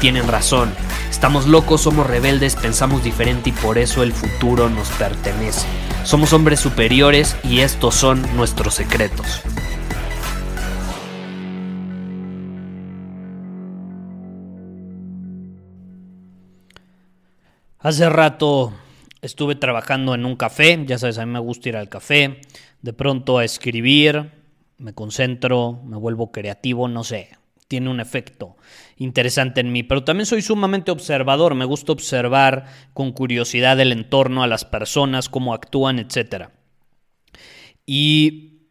tienen razón. Estamos locos, somos rebeldes, pensamos diferente y por eso el futuro nos pertenece. Somos hombres superiores y estos son nuestros secretos. Hace rato estuve trabajando en un café, ya sabes, a mí me gusta ir al café, de pronto a escribir, me concentro, me vuelvo creativo, no sé, tiene un efecto interesante en mí, pero también soy sumamente observador, me gusta observar con curiosidad el entorno, a las personas, cómo actúan, etc. ¿Y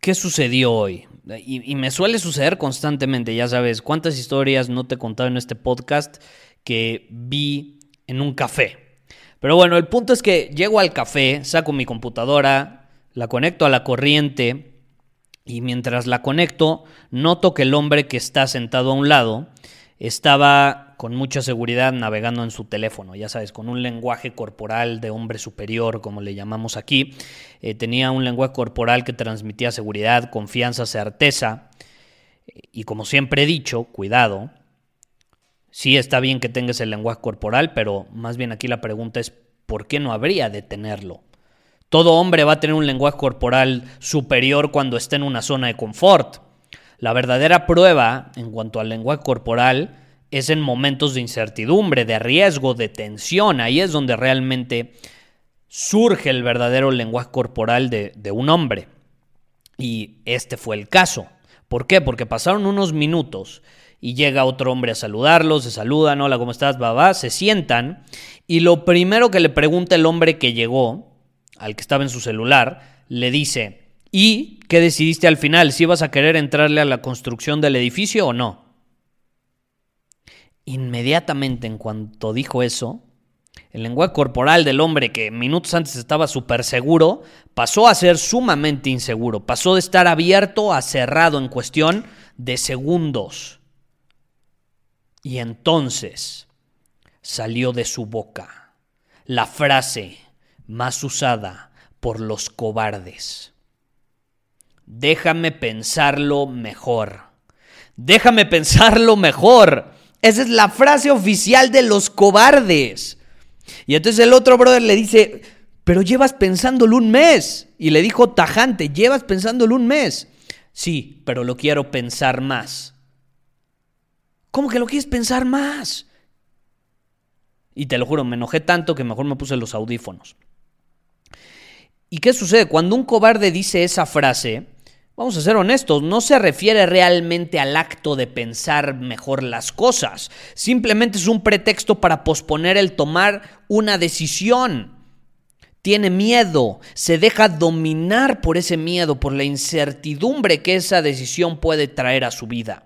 qué sucedió hoy? Y, me suele suceder constantemente, ya sabes, cuántas historias no te he contado en este podcast que vi en un café. Pero bueno, el punto es que llego al café, saco mi computadora, la conecto a la corriente y mientras la conecto, noto que el hombre que está sentado a un lado estaba con mucha seguridad navegando en su teléfono, ya sabes, con un lenguaje corporal de hombre superior, como le llamamos aquí. Eh, tenía un lenguaje corporal que transmitía seguridad, confianza, certeza. Y como siempre he dicho, cuidado, Sí está bien que tengas el lenguaje corporal, pero más bien aquí la pregunta es, ¿por qué no habría de tenerlo? Todo hombre va a tener un lenguaje corporal superior cuando esté en una zona de confort. La verdadera prueba en cuanto al lenguaje corporal es en momentos de incertidumbre, de riesgo, de tensión. Ahí es donde realmente surge el verdadero lenguaje corporal de, un hombre. Y este fue el caso. ¿Por qué? Porque pasaron unos minutos y llega otro hombre a saludarlos, se saludan, hola, ¿cómo estás? Va, se sientan y lo primero que le pregunta el hombre que llegó, al que estaba en su celular, le dice, ¿y qué decidiste al final? ¿Si vas a querer entrarle a la construcción del edificio o no? Inmediatamente en cuanto dijo eso, el lenguaje corporal del hombre que minutos antes estaba súper seguro, pasó a ser sumamente inseguro, pasó de estar abierto a cerrado en cuestión de segundos. Y entonces salió de su boca la frase más usada por los cobardes. Déjame pensarlo mejor. Déjame pensarlo mejor. Esa es la frase oficial de los cobardes. Y entonces el otro brother le dice, pero llevas pensándolo un mes. Y le dijo tajante, llevas pensándolo un mes. Sí, pero lo quiero pensar más. ¿Cómo que lo quieres pensar más? Y te lo juro, me enojé tanto que mejor me puse los audífonos. ¿Y qué sucede? Cuando un cobarde dice esa frase, vamos a ser honestos, no se refiere realmente al acto de pensar mejor las cosas. Simplemente es un pretexto para posponer el tomar una decisión. Tiene miedo, se deja dominar por ese miedo, por la incertidumbre que esa decisión puede traer a su vida.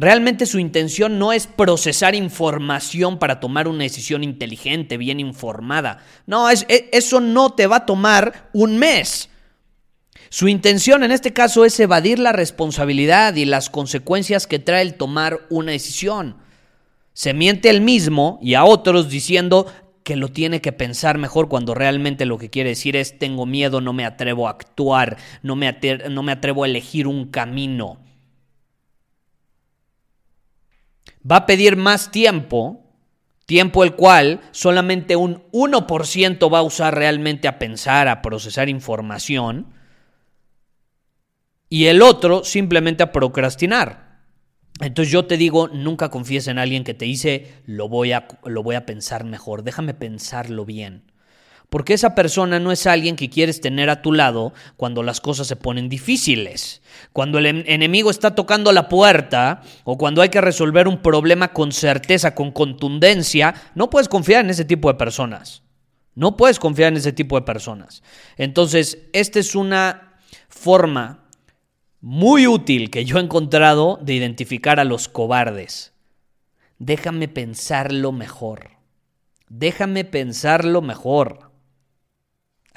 Realmente su intención no es procesar información para tomar una decisión inteligente, bien informada. No, e, eso no te va a tomar un mes. Su intención en este caso es evadir la responsabilidad y las consecuencias que trae el tomar una decisión. Se miente él mismo y a otros diciendo que lo tiene que pensar mejor cuando realmente lo que quiere decir es tengo miedo, no me atrevo a actuar, no me atrevo a elegir un camino. Va a pedir más tiempo, tiempo el cual solamente un 1% va a usar realmente a pensar, a procesar información, y el otro simplemente a procrastinar. Entonces yo te digo, nunca confíes en alguien que te dice, lo voy a, lo voy a pensar mejor, déjame pensarlo bien. Porque esa persona no es alguien que quieres tener a tu lado cuando las cosas se ponen difíciles. Cuando el enemigo está tocando la puerta o cuando hay que resolver un problema con certeza, con contundencia, no puedes confiar en ese tipo de personas. No puedes confiar en ese tipo de personas. Entonces, esta es una forma muy útil que yo he encontrado de identificar a los cobardes. Déjame pensarlo mejor. Déjame pensarlo mejor.